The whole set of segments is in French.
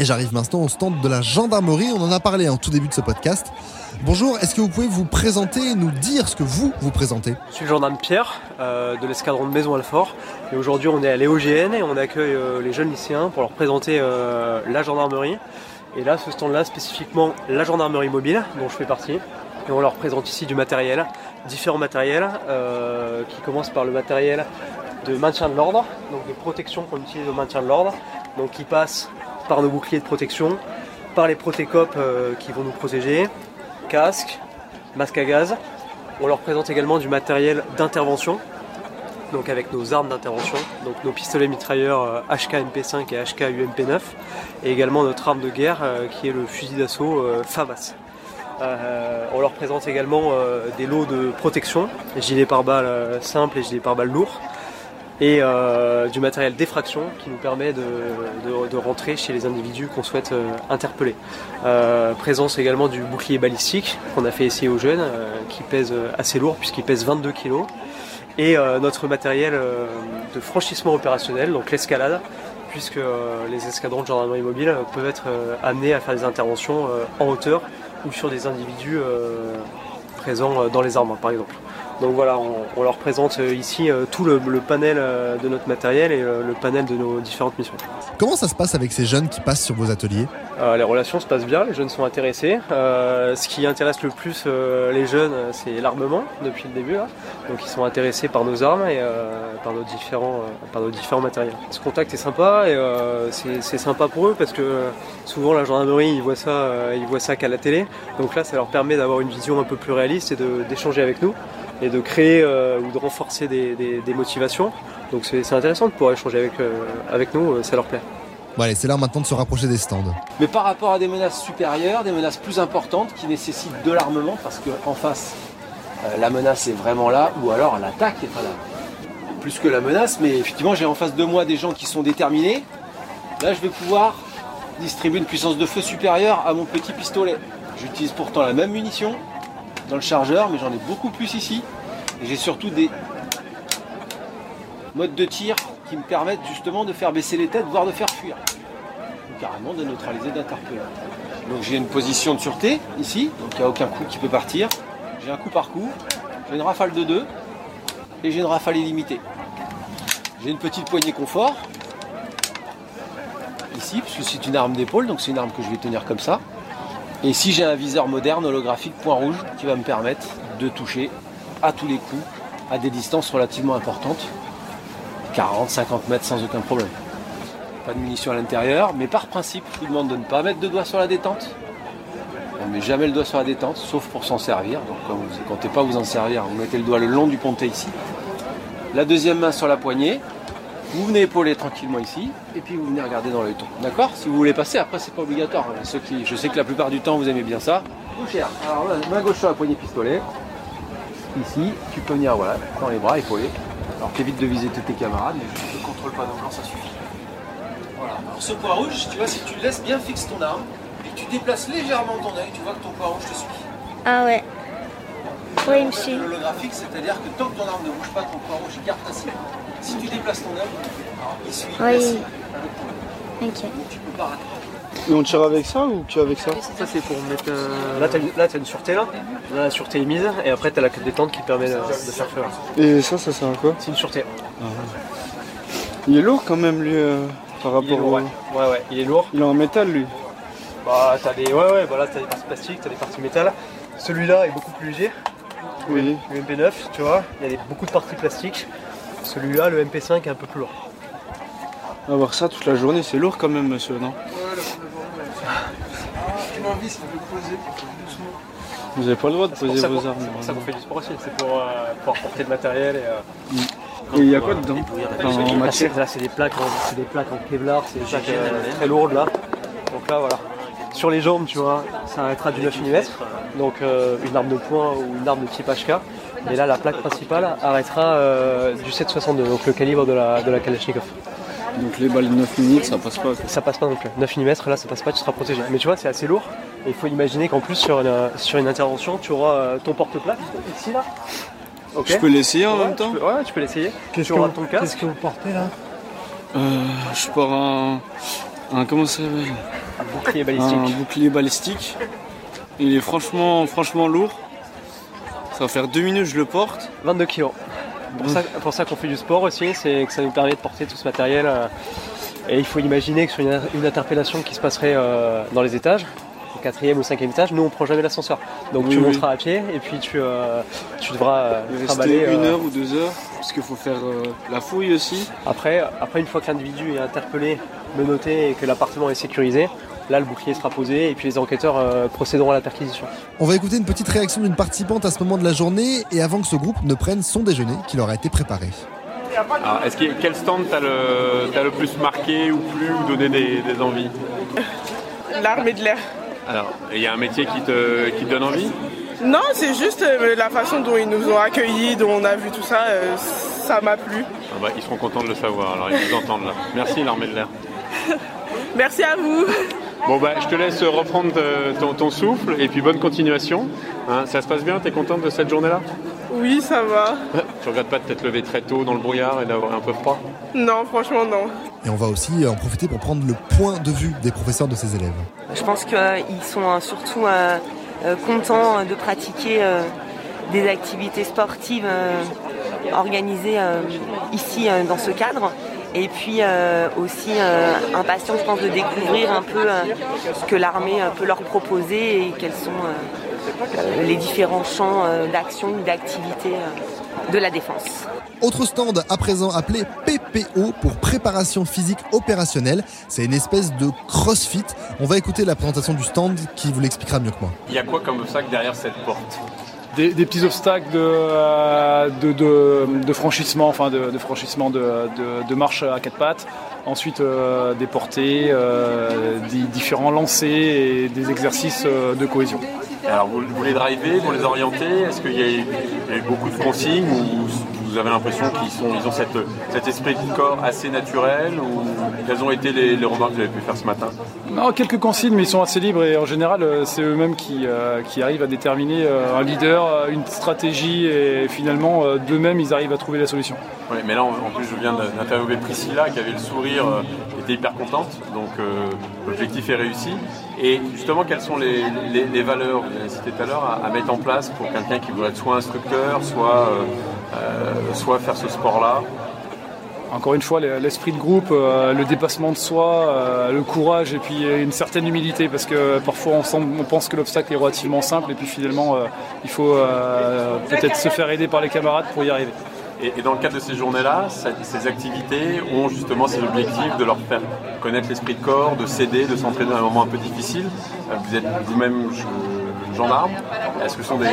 Et j'arrive maintenant au stand de la gendarmerie, on en a parlé en tout début de ce podcast. Bonjour, est-ce que vous pouvez vous présenter et nous dire ce que vous vous présentez? Je suis le gendarme Pierre euh, de l'escadron de Maison Alfort et aujourd'hui on est à l'EOGN et on accueille euh, les jeunes lycéens pour leur présenter euh, la gendarmerie. Et là, ce stand-là, spécifiquement la gendarmerie mobile, dont je fais partie. Et on leur présente ici du matériel, différents matériels, qui commencent par le matériel de maintien de l'ordre, donc des protections qu'on utilise au maintien de l'ordre, donc qui passent par nos boucliers de protection, par les protécopes euh, qui vont nous protéger, casque, masque à gaz. On leur présente également du matériel d'intervention, donc avec nos armes d'intervention, donc nos pistolets mitrailleurs euh, HK MP5 et HK UMP9, et également notre arme de guerre euh, qui est le fusil d'assaut euh, FAMAS. Euh, on leur présente également euh, des lots de protection, gilets pare-balles euh, simples et gilets pare-balles lourds, et euh, du matériel d'effraction qui nous permet de, rentrer chez les individus qu'on souhaite euh, interpeller. Euh, présence également du bouclier balistique qu'on a fait essayer aux jeunes, qui pèse assez lourd puisqu'il pèse 22 kg et notre matériel de franchissement opérationnel, donc l'escalade, puisque les escadrons de gendarmerie mobile peuvent être amenés à faire des interventions en hauteur ou sur des individus présents dans les armes, par exemple. Donc voilà, on, on leur présente euh, ici euh, tout le, le panel euh, de notre matériel et le panel de nos différentes missions. Comment ça se passe avec ces jeunes qui passent sur vos ateliers Euh, les relations se passent bien, les jeunes sont intéressés. Euh, ce qui intéresse le plus euh, les jeunes, c'est l'armement depuis le début. là. Donc ils sont intéressés par nos armes et par, nos différents, par nos différents matériels. Ce contact est sympa et c'est sympa pour eux parce que souvent la gendarmerie ils voient ça, ils voient ça qu'à la télé. Donc là ça leur permet d'avoir une vision un peu plus réaliste et d'échanger avec nous et de créer euh, ou de renforcer des, des- des motivations. Donc c'est intéressant de pouvoir échanger avec, euh, avec nous, euh, ça leur plaît. Bon allez, c'est l'heure maintenant de se rapprocher des stands. Mais par rapport à des menaces supérieures, des menaces plus importantes qui nécessitent de l'armement, parce qu'en face, euh, la menace est vraiment là, ou alors l'attaque est pas là. Plus que la menace, mais effectivement, j'ai en face de moi des gens qui sont déterminés. Là, je vais pouvoir distribuer une puissance de feu supérieure à mon petit pistolet. J'utilise pourtant la même munition dans le chargeur, mais j'en ai beaucoup plus ici. J'ai surtout des modes de tir qui me permettent justement de faire baisser les têtes, voire de faire fuir carrément de neutraliser, d'interpeller. Donc j'ai une position de sûreté ici, donc il n'y a aucun coup qui peut partir. J'ai un coup par coup, j'ai une rafale de 2 et j'ai une rafale illimitée. J'ai une petite poignée confort ici, puisque c'est une arme d'épaule, donc c'est une arme que je vais tenir comme ça. Et ici j'ai un viseur moderne holographique point rouge qui va me permettre de toucher à tous les coups à des distances relativement importantes, 40-50 mètres sans aucun problème pas de munitions à l'intérieur, mais par principe, je vous demande de ne pas mettre de doigt sur la détente. On ne met jamais le doigt sur la détente, sauf pour s'en servir. Donc quand vous ne comptez pas vous en servir, vous mettez le doigt le long du pontet ici. La deuxième main sur la poignée. Vous venez épauler tranquillement ici, et puis vous venez regarder dans l'œil ton. D'accord? Si vous voulez passer, après c'est pas obligatoire. hein. Je sais que la plupart du temps vous aimez bien ça. Boucher. Alors là, main gauche sur la poignée pistolet. Ici, tu peux venir voilà, dans les bras, épauler. Alors t'évites de viser tous tes camarades, mais je ne contrôle pas donc ça suffit. Voilà. Alors ce point rouge, tu vois, si tu laisses bien fixe ton arme et tu déplaces légèrement ton œil, tu vois que ton point rouge te suit. Ah ouais. Oui, suit. Holographique, c'est-à-dire que tant que ton arme ne bouge pas, ton point rouge garde ta cible. Si tu déplaces ton œil, il suit Oui. Ok. Donc tu peux pas rater. Et on tire avec ça ou que avec ça Ça c'est pour mettre. euh, Là t'as une, une sûreté là. Là la sûreté est mise et après t'as la détente qui permet de, de faire feu. Et ça, ça sert à quoi C'est une sûreté. Il est lourd quand même lui euh, par rapport lourd, au... ouais. ouais ouais, il est lourd. Il est en métal lui. Bah t'as des. Ouais ouais voilà t'as des parties plastiques, t'as des parties métal. Celui-là est beaucoup plus léger. Oui. Le MP9, tu vois, il y a des- beaucoup de parties plastiques. Celui-là, le MP5 est un peu plus lourd. Avoir ça toute la journée, c'est lourd quand même monsieur, non Vous avez pas le droit de poser ça vos armes. c'est pour ça qu'on fait du sport aussi. C'est pour euh, pouvoir porter le matériel et. euh, Et il y a quoi dedans Là, En c'est- matière Là, c'est des plaques, en- c'est des plaques en Kevlar, c'est des plaques euh, très lourdes là. Donc là, voilà. Sur les jambes, tu vois, ça arrêtera du 9 mm, donc euh, une arme de poing ou une arme de type HK. Et là, la plaque principale arrêtera euh, du 7,62, donc le calibre de la, de la Kalachnikov. Donc les balles de 9 minutes, ça passe pas. quoi. Ça passe pas non plus. 9 mm, là, ça passe pas, tu seras protégé. Mais tu vois, c'est assez lourd. Et il faut imaginer qu'en plus, sur une, sur une intervention, tu auras euh, ton porte-plaque ici là. Ok. Je peux l'essayer en Ouais, même temps tu peux- Ouais, tu peux l'essayer. Qu'est-ce Tu que, ton qu'est-ce que vous portez là? Euh, Je pars un, un comment ça s'appelle? Bouclier balistique. Un bouclier balistique. Il est franchement, franchement lourd. Ça va faire deux minutes que je le porte. 22 kilos. Pour ça, pour ça qu'on fait du sport aussi, c'est que ça nous permet de porter tout ce matériel. euh, et il faut imaginer que sur une, une interpellation qui se passerait euh, dans les étages, quatrième ou cinquième étage, nous on prend jamais l'ascenseur. Donc Oui, tu oui. monteras à pied et puis tu, euh, tu devras euh, une euh, heure ou deux heures. Parce qu'il faut faire euh, la fouille aussi. Après, après, une fois que l'individu est interpellé, menotté et que l'appartement est sécurisé, là le bouclier sera posé et puis les enquêteurs euh, procéderont à la perquisition. On va écouter une petite réaction d'une participante à ce moment de la journée et avant que ce groupe ne prenne son déjeuner qui leur a été préparé. Alors, est-ce a- quel stand t'as le, t'as le plus marqué ou plu ou donné des, des envies? L'armée de l'air. Alors, il y a un métier qui te, qui te donne envie? Non, c'est juste euh, la façon dont ils nous ont accueillis, dont on a vu tout ça, euh, ça m'a plu. Ah bah, Ils seront contents de le savoir, alors ils vous entendent là. Merci l'armée de l'air. Merci à vous. Bon bah je te laisse reprendre euh, ton, ton souffle et puis bonne continuation. Hein, ça se passe bien, t'es contente de cette journée-là? Oui, ça va. Tu regrettes pas de t'être levé très tôt dans le brouillard et d'avoir un peu froid Non, franchement, non. Et on va aussi en profiter pour prendre le point de vue des professeurs de ces élèves. Je pense qu'ils sont euh, surtout euh, euh, contents de pratiquer euh, des activités sportives organisées ici dans ce cadre. Et puis euh, aussi euh, impatients, je pense, de découvrir un peu euh, ce que l'armée euh, peut leur proposer et quels sont euh, euh, les différents champs euh, d'action ou d'activité euh, de la défense. Autre stand à présent appelé PPO pour préparation physique opérationnelle. C'est une espèce de crossfit. On va écouter la présentation du stand qui vous l'expliquera mieux que moi. Il y a quoi comme obstacle derrière cette porte? Des, petits obstacles de, euh, franchissement, enfin de, franchissement de, marche à quatre pattes. Ensuite, euh, des portées, euh, des différents lancers et des exercices de cohésion. Alors vous, les drivez, vous les orientez? Est-ce qu'il y, y a eu beaucoup de consignes ou vous avez l'impression qu'ils sont, ils ont cette, cet esprit de corps assez naturel ou quelles ont été les, les remarques que vous avez pu faire ce matin? Non, quelques consignes, mais ils sont assez libres et en général, euh, c'est eux-mêmes qui, euh, qui arrivent à déterminer euh, un leader, une stratégie et finalement, euh, d'eux-mêmes, ils arrivent à trouver la solution. Oui, mais là, en plus, je viens d'interviewer Priscilla qui avait le sourire, qui était hyper contente. Donc, l'objectif est réussi. Et justement, quelles sont les, les- les valeurs, vous l'avez cité tout à l'heure, à, à mettre en place pour quelqu'un qui voudrait être soit instructeur, soit, soit faire ce sport-là Encore une fois, l'esprit de groupe, euh, le dépassement de soi, euh, le courage et puis une certaine humilité parce que parfois on, pense que l'obstacle est relativement simple et puis finalement euh, il faut euh, peut-être se faire aider par les camarades pour y arriver. Et, dans le cadre de ces journées-là, ces activités ont justement ces objectifs de leur faire connaître l'esprit de corps, de s'aider, de s'entraîner dans un moment un peu difficile. Euh, Vous êtes vous-même je- gendarme. Est-ce que ce sont des.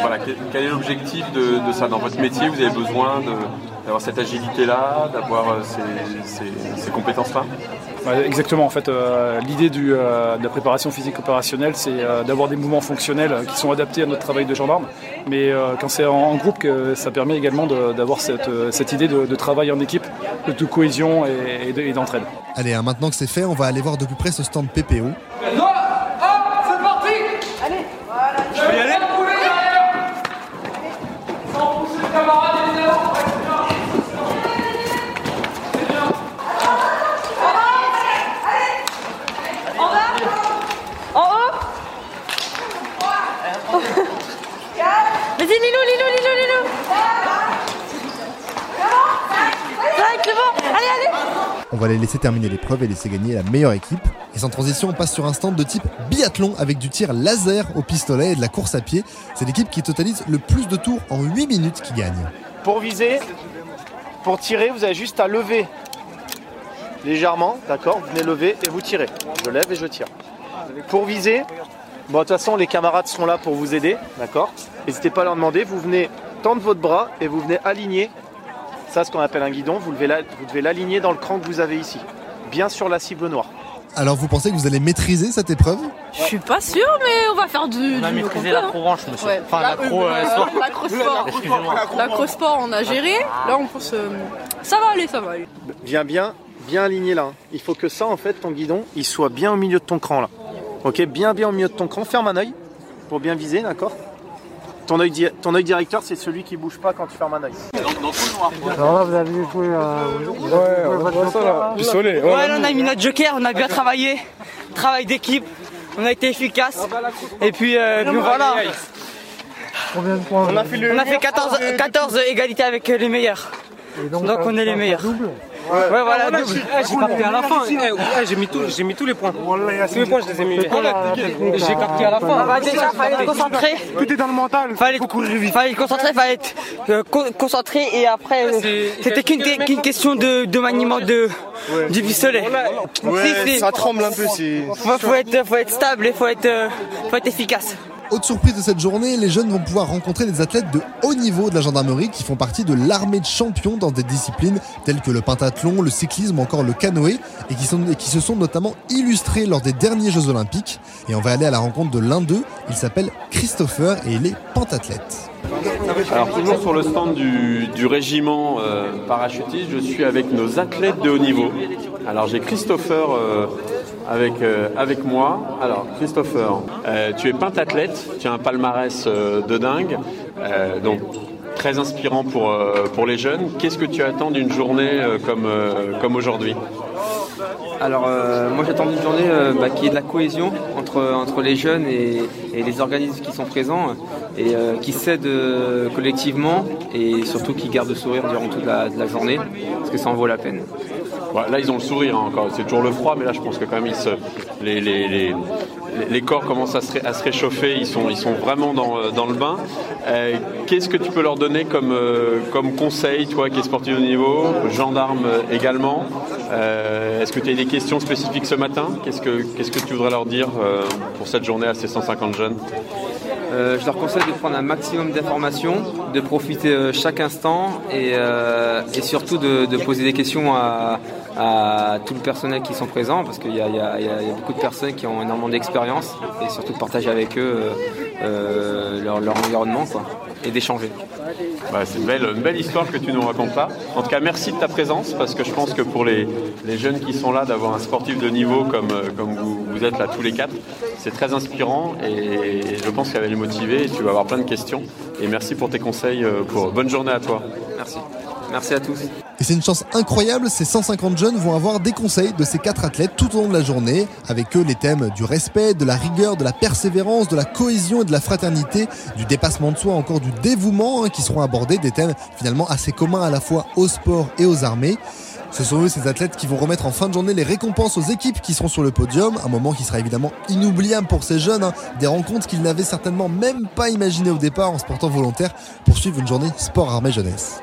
Voilà, quel, est l'objectif de, de ça Dans votre métier, vous avez besoin d'avoir cette agilité-là, d'avoir euh, ces, ces- ces compétences-là? Ouais, exactement, en fait, euh, l'idée euh, de la préparation physique opérationnelle, c'est euh, d'avoir des mouvements fonctionnels qui sont adaptés à notre travail de gendarme. Mais euh, quand c'est en, en groupe, que ça permet également d'avoir cette, cette idée de, de travail en équipe, de, de cohésion et, et de- et d'entraide. Allez, hein, maintenant que c'est fait, on va aller voir de plus près ce stand PPO. Je peux y aller Sans pousser le camarade, évidemment En bas En haut Vas-y Lilou, Lilou, Lilou, Lilou Ouais, c'est bon Allez, allez On va les laisser terminer l'épreuve et laisser gagner la meilleure équipe. Et sans transition, on passe sur un stand de type biathlon avec du tir laser au pistolet et de la course à pied. C'est l'équipe qui totalise le plus de tours en 8 minutes qui gagne. Pour viser, pour tirer, vous avez juste à lever légèrement, d'accord Vous venez lever et vous tirez. Je lève et je tire. Pour viser, bon, de toute façon, les camarades sont là pour vous aider, d'accord N'hésitez pas à leur demander. Vous venez tendre votre bras et vous venez aligner. Ça, ce qu'on appelle un guidon, vous, devez l'aligner dans le cran que vous avez ici, bien sur la cible noire. Alors vous pensez que vous allez maîtriser cette épreuve? Je suis pas sûre, mais on va faire du. On a du maîtrisé l'acro-branche, hein. monsieur. Ouais. Enfin, La- l'accro, euh, euh, sport. L'acro-sport. Excusez-moi. L'acro-sport, on a géré. Là, on pense. euh, Ça va aller, ça va aller. Viens bien, bien aligné là. hein. Il faut que ça, en fait, ton guidon, il soit bien au milieu de ton cran là. Ok, bien, bien au milieu de ton cran. Ferme un œil pour bien viser, d'accord? Ton œil, di- ton œil directeur, c'est celui qui bouge pas quand tu fermes un œil. Alors là, vous avez joué. Euh, vous avez joué votre joker, là Ouais, là, on a mis notre joker, on a bien travaillé. Travail d'équipe, on a été efficace. Et puis, euh, puis voilà. Combien de points On a fait, on a fait 14, 14 égalités avec les meilleurs. Donc, on est les meilleurs. Ouais, voilà, double. j'ai capté à la fin. Eh, j'ai mis, tout- j'ai mis tous les points. Tous les points, je les ai mis. J'ai capté à la fin. Bah, déjà, fallait être concentré. Tout est dans le mental. Fallait, fallait être concentré, fallait être euh, co- concentré et après, euh, c'était qu'une question de, de maniement de, du pistolet. Ouais, ça tremble un peu. Faut, faut être, faut être stable et faut être, euh, faut être efficace. Autre surprise de cette journée, les jeunes vont pouvoir rencontrer des athlètes de haut niveau de la gendarmerie qui font partie de l'armée de champions dans des disciplines telles que le pentathlon, le cyclisme encore le canoë et qui, se sont notamment illustrés lors des derniers Jeux Olympiques. Et on va aller à la rencontre de l'un d'eux, il s'appelle Christopher et il est pentathlète. Alors toujours sur le stand du, du régiment euh, parachutiste, je suis avec nos athlètes de haut niveau. Alors j'ai Christopher euh, avec, euh, avec moi. Alors Christopher, euh, tu es pentathlète, tu as un palmarès de dingue, donc très inspirant pour, les jeunes. Qu'est-ce que tu attends d'une journée comme, aujourd'hui? Alors moi j'attends une journée bah, qui est de la cohésion entre, les jeunes et, les organismes qui sont présents et qui s'aident collectivement et surtout qui gardent le sourire durant toute la journée parce que ça en vaut la peine. Là, ils ont le sourire hein, encore. C'est toujours le froid, mais là, je pense que quand même, les, corps commencent à se, réchauffer. Ils sont, vraiment dans, euh, le bain. Euh, Qu'est-ce que tu peux leur donner comme, euh, conseil, toi qui es sportif de niveau, gendarme également? Est-ce que tu as des questions spécifiques ce matin? Qu'est-ce que tu voudrais leur dire pour cette journée à ces 150 jeunes? Je leur conseille de prendre un maximum d'informations, de profiter chaque instant et, surtout de poser des questions à, à tout le personnel qui sont présents parce qu'il y, a- y y beaucoup de personnes qui ont énormément d'expérience et surtout de partager avec eux euh, euh, leur, leur environnement quoi, et d'échanger. Bah, c'est une belle, une belle histoire que tu nous racontes là. En tout cas, merci de ta présence parce que je pense que pour les, les jeunes qui sont là, d'avoir un sportif de niveau comme, euh, comme vous, vous êtes là tous les quatre, c'est très inspirant et je pense qu'elle va les motiver et tu vas avoir plein de questions. Et merci pour tes conseils. Pour... Bonne journée à toi. Merci. Merci à tous. Et c'est une chance incroyable, ces 150 jeunes vont avoir des conseils de ces quatre athlètes tout au long de la journée. Avec eux, les thèmes du respect, de la rigueur, de la persévérance, de la cohésion et de la fraternité, du dépassement de soi, encore du dévouement hein, qui seront abordés, des thèmes finalement assez communs à la fois au sport et aux armées. Ce sont eux, ces athlètes, qui vont remettre en fin de journée les récompenses aux équipes qui seront sur le podium. Un moment qui sera évidemment inoubliable pour ces jeunes. hein. Des rencontres qu'ils n'avaient certainement même pas imaginées au départ en se portant volontaire pour suivre une journée sport armée jeunesse.